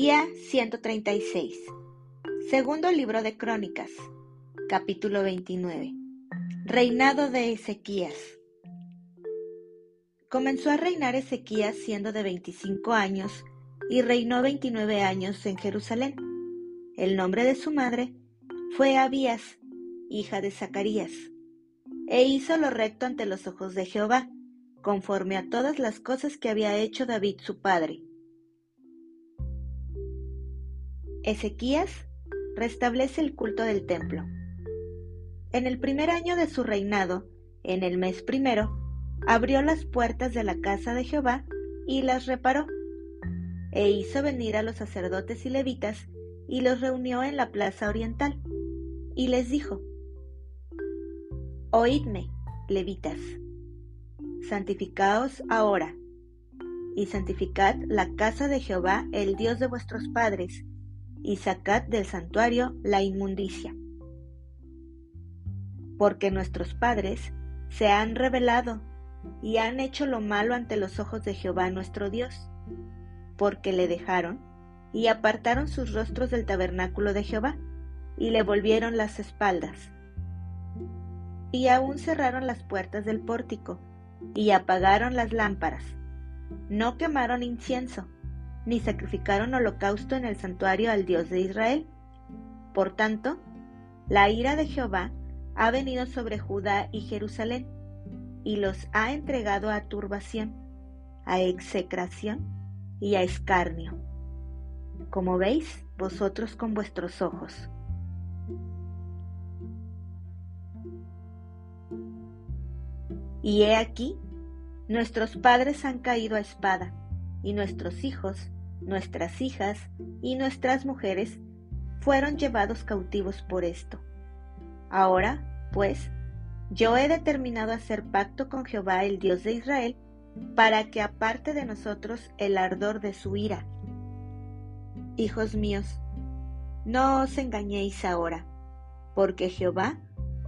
Día 136. Segundo libro de Crónicas. Capítulo 29. Reinado de Ezequías. Comenzó a reinar Ezequías siendo de 25 años y reinó 29 años en Jerusalén. El nombre de su madre fue Abías, hija de Zacarías, e hizo lo recto ante los ojos de Jehová, conforme a todas las cosas que había hecho David su padre. Ezequías restablece el culto del templo. En el primer año de su reinado, en el mes primero, abrió las puertas de la casa de Jehová y las reparó, e hizo venir a los sacerdotes y levitas y los reunió en la plaza oriental, y les dijo, Oídme, levitas, santificaos ahora, y santificad la casa de Jehová, el Dios de vuestros padres, y sacad del santuario la inmundicia. Porque nuestros padres se han rebelado y han hecho lo malo ante los ojos de Jehová nuestro Dios, porque le dejaron y apartaron sus rostros del tabernáculo de Jehová y le volvieron las espaldas. Y aún cerraron las puertas del pórtico y apagaron las lámparas. No quemaron incienso ni sacrificaron holocausto en el santuario al Dios de Israel. Por tanto, la ira de Jehová ha venido sobre Judá y Jerusalén, y los ha entregado a turbación, a execración y a escarnio, como veis vosotros con vuestros ojos. Y he aquí, nuestros padres han caído a espada, y nuestros hijos nuestras hijas y nuestras mujeres fueron llevados cautivos por esto. Ahora, pues, yo he determinado hacer pacto con Jehová, el Dios de Israel, para que aparte de nosotros el ardor de su ira. Hijos míos, no os engañéis ahora, porque Jehová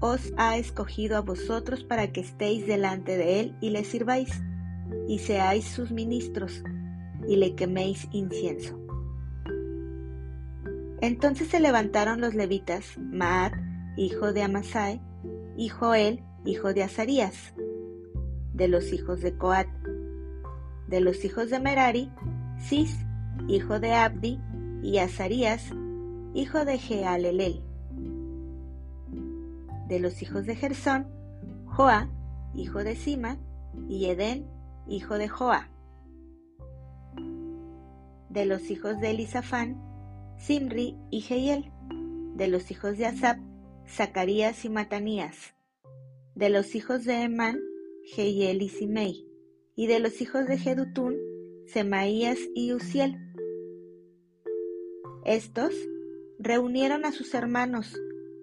os ha escogido a vosotros para que estéis delante de él y le sirváis, y seáis sus ministros y le queméis incienso. Entonces se levantaron los levitas, Maat, hijo de Amasai, y Joel, hijo de Azarías, de los hijos de Coat, de los hijos de Merari, Cis, hijo de Abdi, y Azarías, hijo de Jealelel. De los hijos de Gersón, Joa, hijo de Sima, y Edén, hijo de Joa de los hijos de Elisafán, Simri y Jehiel, de los hijos de Asap, Zacarías y Matanías, de los hijos de Emán, Jehiel y Simei, y de los hijos de Jedutún, Semaías y Uziel. Estos reunieron a sus hermanos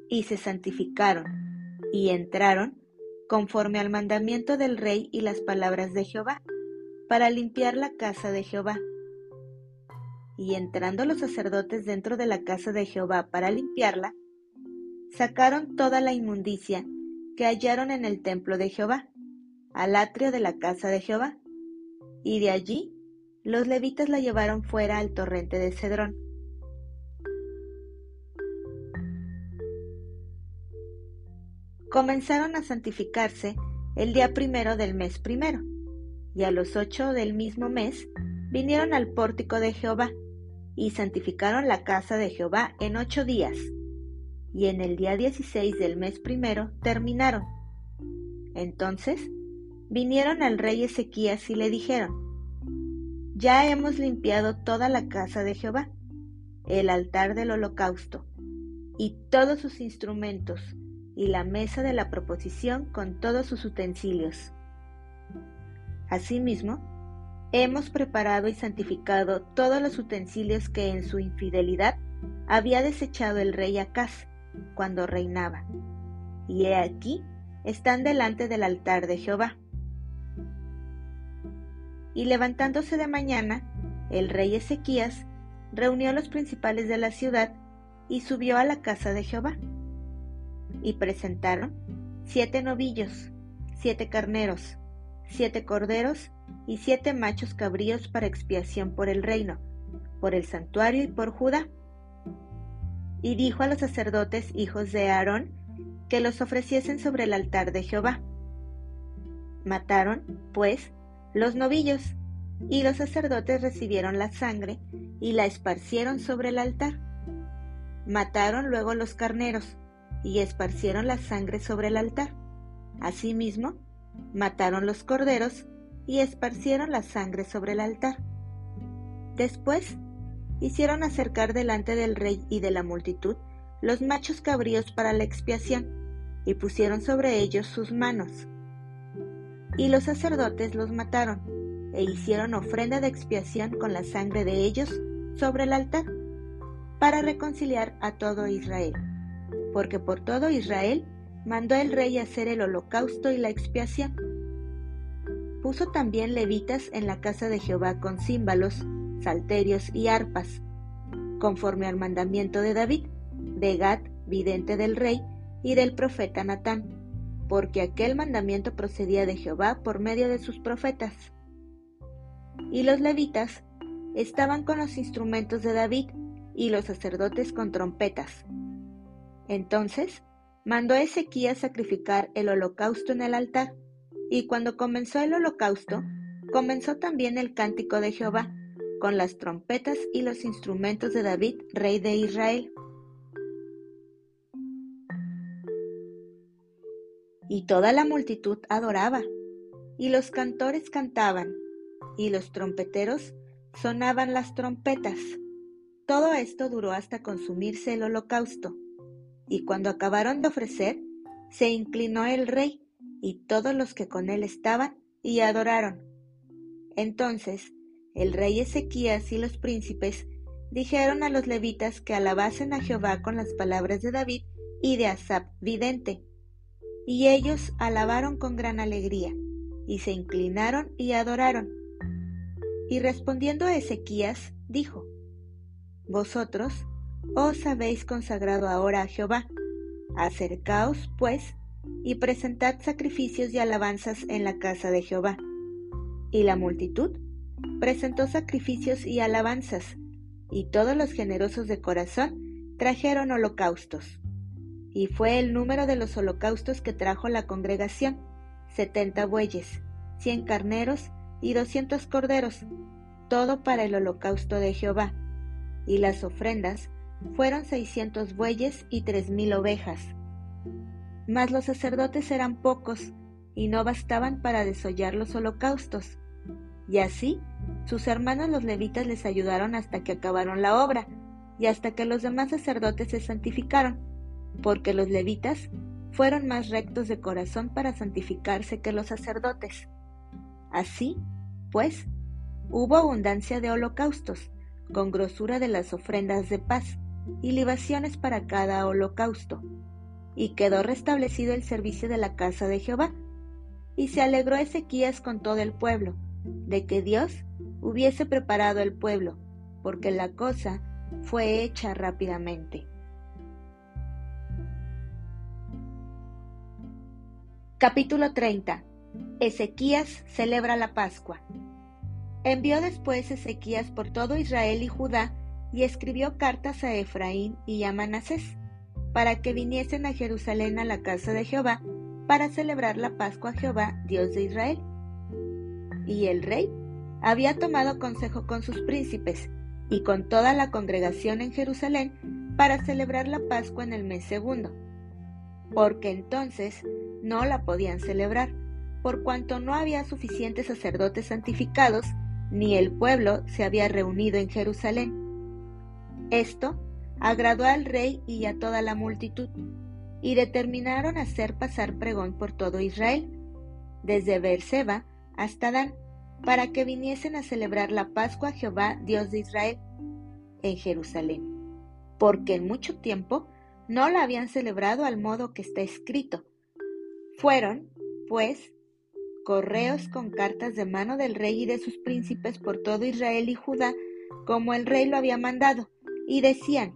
y se santificaron, y entraron conforme al mandamiento del rey y las palabras de Jehová, para limpiar la casa de Jehová y entrando los sacerdotes dentro de la casa de Jehová para limpiarla, sacaron toda la inmundicia que hallaron en el templo de Jehová, al atrio de la casa de Jehová, y de allí los levitas la llevaron fuera al torrente de Cedrón. Comenzaron a santificarse el día primero del mes primero, y a los ocho del mismo mes vinieron al pórtico de Jehová, y santificaron la casa de Jehová en ocho días, y en el día dieciséis del mes primero terminaron. Entonces vinieron al rey Ezequías y le dijeron, Ya hemos limpiado toda la casa de Jehová, el altar del holocausto, y todos sus instrumentos, y la mesa de la proposición con todos sus utensilios. Asimismo, hemos preparado y santificado todos los utensilios que en su infidelidad había desechado el rey Acaz cuando reinaba. Y he aquí, están delante del altar de Jehová. Y levantándose de mañana, el rey Ezequías reunió a los principales de la ciudad y subió a la casa de Jehová. Y presentaron siete novillos, siete carneros, siete corderos y siete machos cabríos para expiación por el reino, por el santuario y por Judá. Y dijo a los sacerdotes hijos de Aarón que los ofreciesen sobre el altar de Jehová. Mataron, pues, los novillos, y los sacerdotes recibieron la sangre y la esparcieron sobre el altar. Mataron luego los carneros y esparcieron la sangre sobre el altar. Asimismo, mataron los corderos y esparcieron la sangre sobre el altar. Después, hicieron acercar delante del rey y de la multitud los machos cabríos para la expiación, y pusieron sobre ellos sus manos. Y los sacerdotes los mataron, e hicieron ofrenda de expiación con la sangre de ellos sobre el altar, para reconciliar a todo Israel, porque por todo Israel mandó el rey hacer el holocausto y la expiación. Puso también levitas en la casa de Jehová con címbalos, salterios y arpas, conforme al mandamiento de David, de Gad, vidente del rey, y del profeta Natán, porque aquel mandamiento procedía de Jehová por medio de sus profetas. Y los levitas estaban con los instrumentos de David, y los sacerdotes con trompetas. Entonces mandó Ezequías sacrificar el holocausto en el altar, y cuando comenzó el holocausto, comenzó también el cántico de Jehová, con las trompetas y los instrumentos de David, rey de Israel. Y toda la multitud adoraba, y los cantores cantaban, y los trompeteros sonaban las trompetas. Todo esto duró hasta consumirse el holocausto. Y cuando acabaron de ofrecer, se inclinó el rey y todos los que con él estaban y adoraron. Entonces el rey Ezequías y los príncipes dijeron a los levitas que alabasen a Jehová con las palabras de David y de Asap vidente. Y ellos alabaron con gran alegría, y se inclinaron y adoraron. Y respondiendo a Ezequías, dijo, Vosotros os habéis consagrado ahora a Jehová. Acercaos, pues, y presentad sacrificios y alabanzas en la casa de Jehová. Y la multitud presentó sacrificios y alabanzas, y todos los generosos de corazón trajeron holocaustos. Y fue el número de los holocaustos que trajo la congregación, setenta bueyes, cien carneros y doscientos corderos, todo para el holocausto de Jehová y las ofrendas fueron seiscientos bueyes y tres mil ovejas. Mas los sacerdotes eran pocos y no bastaban para desollar los holocaustos. Y así sus hermanos los levitas les ayudaron hasta que acabaron la obra y hasta que los demás sacerdotes se santificaron, porque los levitas fueron más rectos de corazón para santificarse que los sacerdotes. Así, pues, hubo abundancia de holocaustos, con grosura de las ofrendas de paz y libaciones para cada holocausto. Y quedó restablecido el servicio de la casa de Jehová. Y se alegró Ezequías con todo el pueblo, de que Dios hubiese preparado el pueblo, porque la cosa fue hecha rápidamente. Capítulo 30. Ezequías celebra la Pascua. Envió después Ezequías por todo Israel y Judá y escribió cartas a Efraín y a Manasés para que viniesen a Jerusalén a la casa de Jehová para celebrar la Pascua a Jehová, Dios de Israel. Y el rey había tomado consejo con sus príncipes y con toda la congregación en Jerusalén para celebrar la Pascua en el mes segundo, porque entonces no la podían celebrar, por cuanto no había suficientes sacerdotes santificados ni el pueblo se había reunido en Jerusalén. Esto agradó al rey y a toda la multitud, y determinaron hacer pasar pregón por todo Israel, desde Beerseba hasta Dan, para que viniesen a celebrar la Pascua a Jehová, Dios de Israel, en Jerusalén, porque en mucho tiempo no la habían celebrado al modo que está escrito. Fueron, pues, correos con cartas de mano del rey y de sus príncipes por todo Israel y Judá, como el rey lo había mandado, y decían,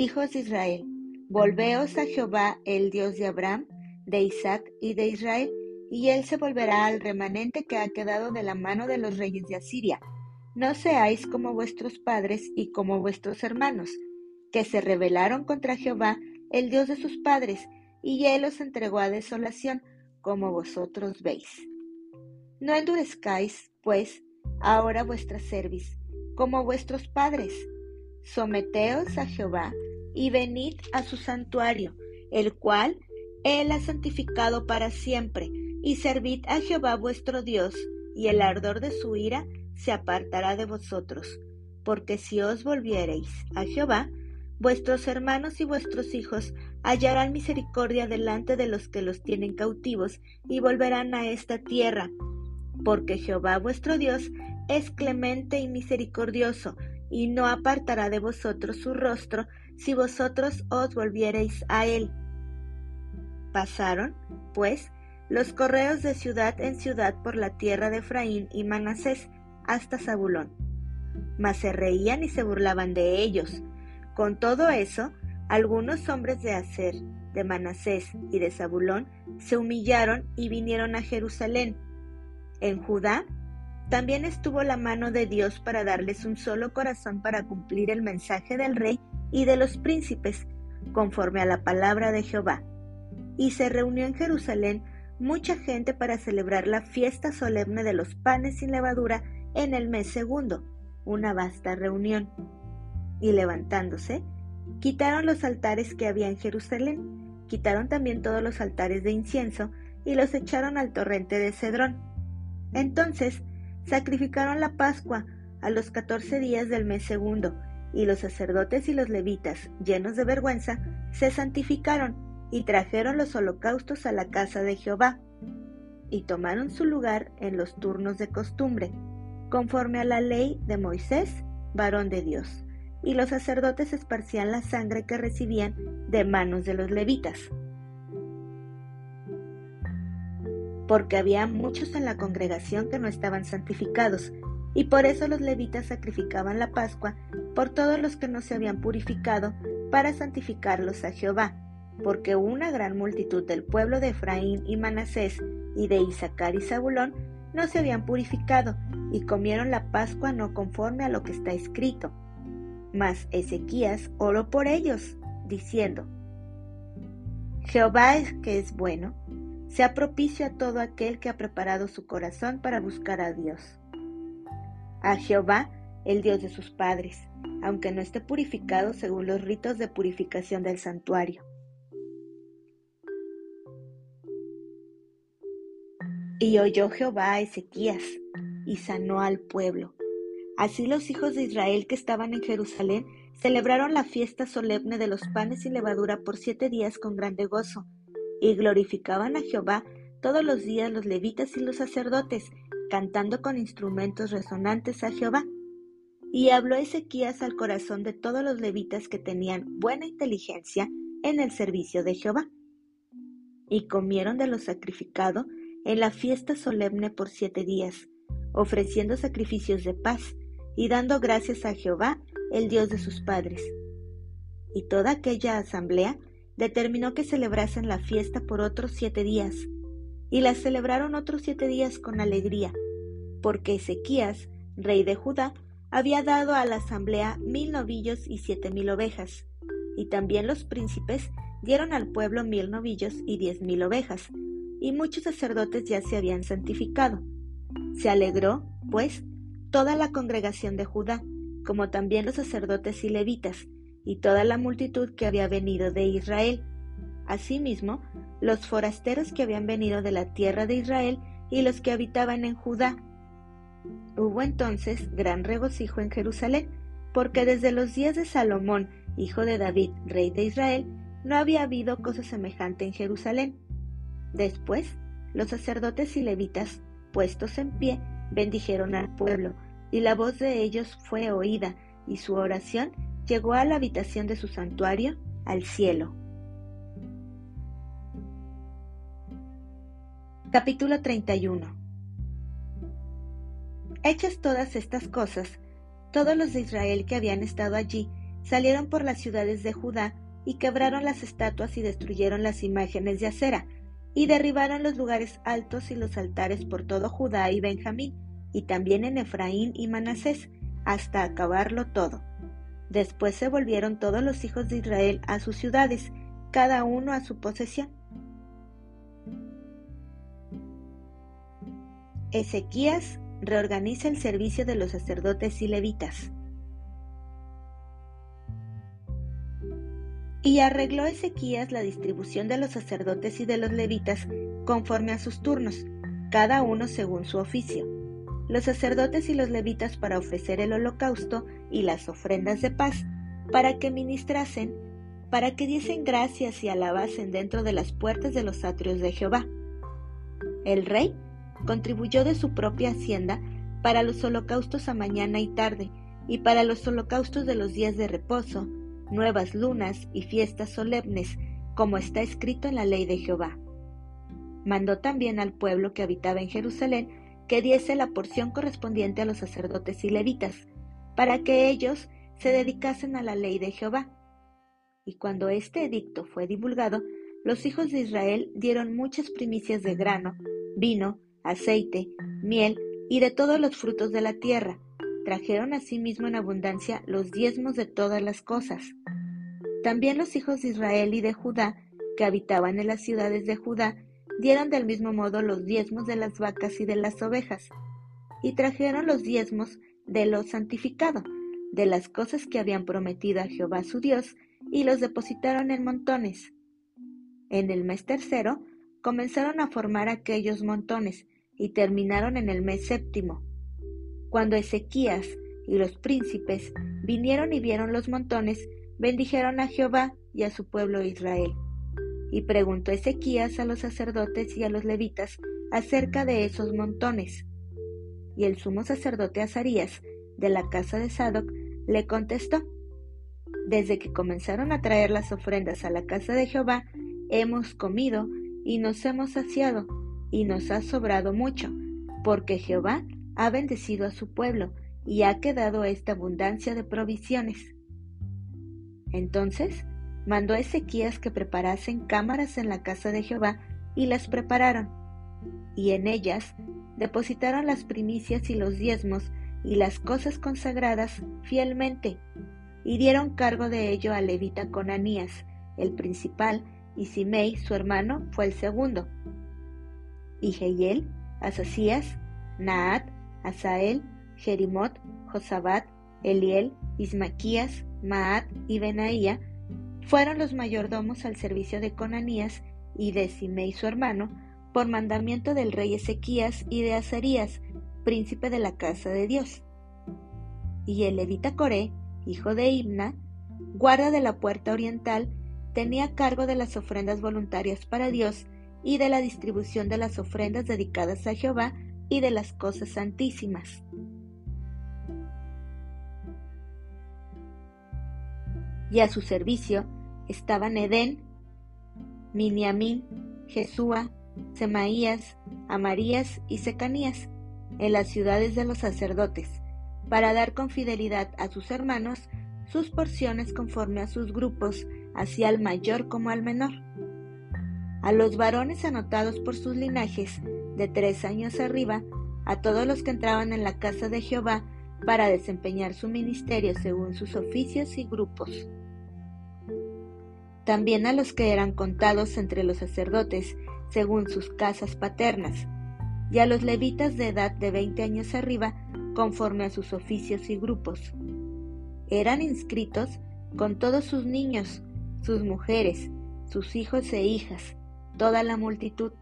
Hijos de Israel, volveos a Jehová, el Dios de Abraham, de Isaac y de Israel, y él se volverá al remanente que ha quedado de la mano de los reyes de Asiria, no seáis como vuestros padres y como vuestros hermanos, que se rebelaron contra Jehová, el Dios de sus padres, y él los entregó a desolación, como vosotros veis. No endurezcáis, pues, ahora vuestra cerviz, como vuestros padres. Someteos a Jehová, y venid a su santuario, el cual él ha santificado para siempre, y servid a Jehová vuestro Dios, y el ardor de su ira se apartará de vosotros, porque si os volviereis a Jehová, vuestros hermanos y vuestros hijos hallarán misericordia delante de los que los tienen cautivos y volverán a esta tierra, porque Jehová vuestro Dios es clemente y misericordioso, y no apartará de vosotros su rostro si vosotros os volviereis a él. Pasaron, pues, los correos de ciudad en ciudad por la tierra de Efraín y Manasés hasta Zabulón. Mas se reían y se burlaban de ellos. Con todo eso, algunos hombres de Aser, de Manasés y de Zabulón se humillaron y vinieron a Jerusalén. En Judá también estuvo la mano de Dios para darles un solo corazón para cumplir el mensaje del rey y de los príncipes, conforme a la palabra de Jehová. Y se reunió en Jerusalén mucha gente para celebrar la fiesta solemne de los panes sin levadura en el mes segundo, una vasta reunión. Y levantándose, quitaron los altares que había en Jerusalén, quitaron también todos los altares de incienso y los echaron al torrente de Cedrón. Entonces sacrificaron la Pascua a los catorce días del mes segundo, y los sacerdotes y los levitas, llenos de vergüenza, se santificaron y trajeron los holocaustos a la casa de Jehová, y tomaron su lugar en los turnos de costumbre, conforme a la ley de Moisés, varón de Dios, y los sacerdotes esparcían la sangre que recibían de manos de los levitas. Porque había muchos en la congregación que no estaban santificados, y por eso los levitas sacrificaban la Pascua por todos los que no se habían purificado para santificarlos a Jehová, porque una gran multitud del pueblo de Efraín y Manasés y de Isaacar y Zabulón no se habían purificado y comieron la Pascua no conforme a lo que está escrito. Mas Ezequías oró por ellos, diciendo, Jehová es que es bueno, sea propicio a todo aquel que ha preparado su corazón para buscar a Dios. A Jehová, el Dios de sus padres, aunque no esté purificado según los ritos de purificación del santuario. Y oyó Jehová a Ezequías, y sanó al pueblo. Así los hijos de Israel que estaban en Jerusalén celebraron la fiesta solemne de los panes y levadura por siete días con grande gozo, y glorificaban a Jehová todos los días los levitas y los sacerdotes, cantando con instrumentos resonantes a Jehová. Y habló Ezequías al corazón de todos los levitas que tenían buena inteligencia en el servicio de Jehová. Y comieron de lo sacrificado en la fiesta solemne por siete días, ofreciendo sacrificios de paz y dando gracias a Jehová, el Dios de sus padres. Y toda aquella asamblea determinó que celebrasen la fiesta por otros siete días, y la celebraron otros siete días con alegría, porque Ezequías, rey de Judá, había dado a la asamblea mil novillos y siete mil ovejas, y también los príncipes dieron al pueblo mil novillos y diez mil ovejas, y muchos sacerdotes ya se habían santificado. Se alegró, pues, toda la congregación de Judá, como también los sacerdotes y levitas, y toda la multitud que había venido de Israel. Asimismo, los forasteros que habían venido de la tierra de Israel y los que habitaban en Judá. Hubo entonces gran regocijo en Jerusalén, porque desde los días de Salomón, hijo de David, rey de Israel, no había habido cosa semejante en Jerusalén. Después, los sacerdotes y levitas, puestos en pie, bendijeron al pueblo, y la voz de ellos fue oída, y su oración llegó a la habitación de su santuario, al cielo. Capítulo 31 Hechas todas estas cosas, todos los de Israel que habían estado allí salieron por las ciudades de Judá y quebraron las estatuas y destruyeron las imágenes de acera, y derribaron los lugares altos y los altares por todo Judá y Benjamín, y también en Efraín y Manasés, hasta acabarlo todo. Después se volvieron todos los hijos de Israel a sus ciudades, cada uno a su posesión. Ezequías reorganiza el servicio de los sacerdotes y levitas. Y arregló Ezequías la distribución de los sacerdotes y de los levitas conforme a sus turnos, cada uno según su oficio. Los sacerdotes y los levitas para ofrecer el holocausto y las ofrendas de paz, para que ministrasen, para que diesen gracias y alabasen dentro de las puertas de los atrios de Jehová. El rey contribuyó de su propia hacienda para los holocaustos a mañana y tarde, y para los holocaustos de los días de reposo, nuevas lunas y fiestas solemnes, como está escrito en la ley de Jehová. Mandó también al pueblo que habitaba en Jerusalén que diese la porción correspondiente a los sacerdotes y levitas, para que ellos se dedicasen a la ley de Jehová. Y cuando este edicto fue divulgado, los hijos de Israel dieron muchas primicias de grano, vino, aceite, miel y de todos los frutos de la tierra. Trajeron asimismo en abundancia los diezmos de todas las cosas. También los hijos de Israel y de Judá, que habitaban en las ciudades de Judá, dieron del mismo modo los diezmos de las vacas y de las ovejas, y trajeron los diezmos de lo santificado, de las cosas que habían prometido a Jehová su Dios, y los depositaron en montones. En el mes tercero comenzaron a formar aquellos montones, y terminaron en el mes séptimo. Cuando Ezequías y los príncipes vinieron y vieron los montones, bendijeron a Jehová y a su pueblo Israel. Y preguntó Ezequías a los sacerdotes y a los levitas acerca de esos montones. Y el sumo sacerdote Azarías, de la casa de Sadoc, le contestó, Desde que comenzaron a traer las ofrendas a la casa de Jehová, hemos comido y nos hemos saciado, y nos ha sobrado mucho, porque Jehová ha bendecido a su pueblo y ha quedado esta abundancia de provisiones. Entonces mandó Ezequías que preparasen cámaras en la casa de Jehová y las prepararon, y en ellas depositaron las primicias y los diezmos y las cosas consagradas fielmente, y dieron cargo de ello a Levita Conanías, el principal, y Simei, su hermano, fue el segundo y Jehiel, Asasías, Naat, Asael, Jerimot, Josabat, Eliel, Ismaquías, Maat y Benaía fueron los mayordomos al servicio de Conanías y de Simei su hermano, por mandamiento del rey Ezequías y de Azarías, príncipe de la casa de Dios. Y el levita Coré, hijo de Himna, guarda de la puerta oriental, tenía cargo de las ofrendas voluntarias para Dios y de la distribución de las ofrendas dedicadas a Jehová y de las cosas santísimas. Y a su servicio estaban Edén, Miniamín, Jesúa, Semaías, Amarías y Secanías, en las ciudades de los sacerdotes, para dar con fidelidad a sus hermanos sus porciones conforme a sus grupos, así al mayor como al menor a los varones anotados por sus linajes de tres años arriba, a todos los que entraban en la casa de Jehová para desempeñar su ministerio según sus oficios y grupos. También a los que eran contados entre los sacerdotes según sus casas paternas, y a los levitas de edad de veinte años arriba conforme a sus oficios y grupos. Eran inscritos con todos sus niños, sus mujeres, sus hijos e hijas, toda la multitud,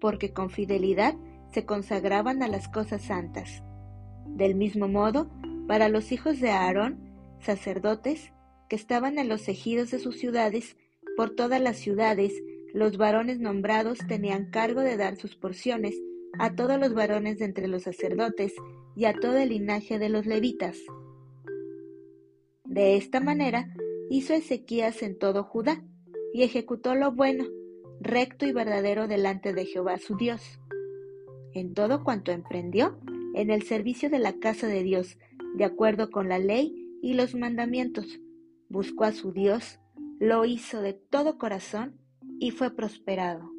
porque con fidelidad se consagraban a las cosas santas. Del mismo modo, para los hijos de Aarón, sacerdotes, que estaban en los ejidos de sus ciudades, por todas las ciudades, los varones nombrados tenían cargo de dar sus porciones a todos los varones de entre los sacerdotes y a todo el linaje de los levitas. De esta manera hizo Ezequías en todo Judá, y ejecutó lo bueno, recto y verdadero delante de Jehová su Dios. En todo cuanto emprendió, en el servicio de la casa de Dios, de acuerdo con la ley y los mandamientos, buscó a su Dios, lo hizo de todo corazón y fue prosperado.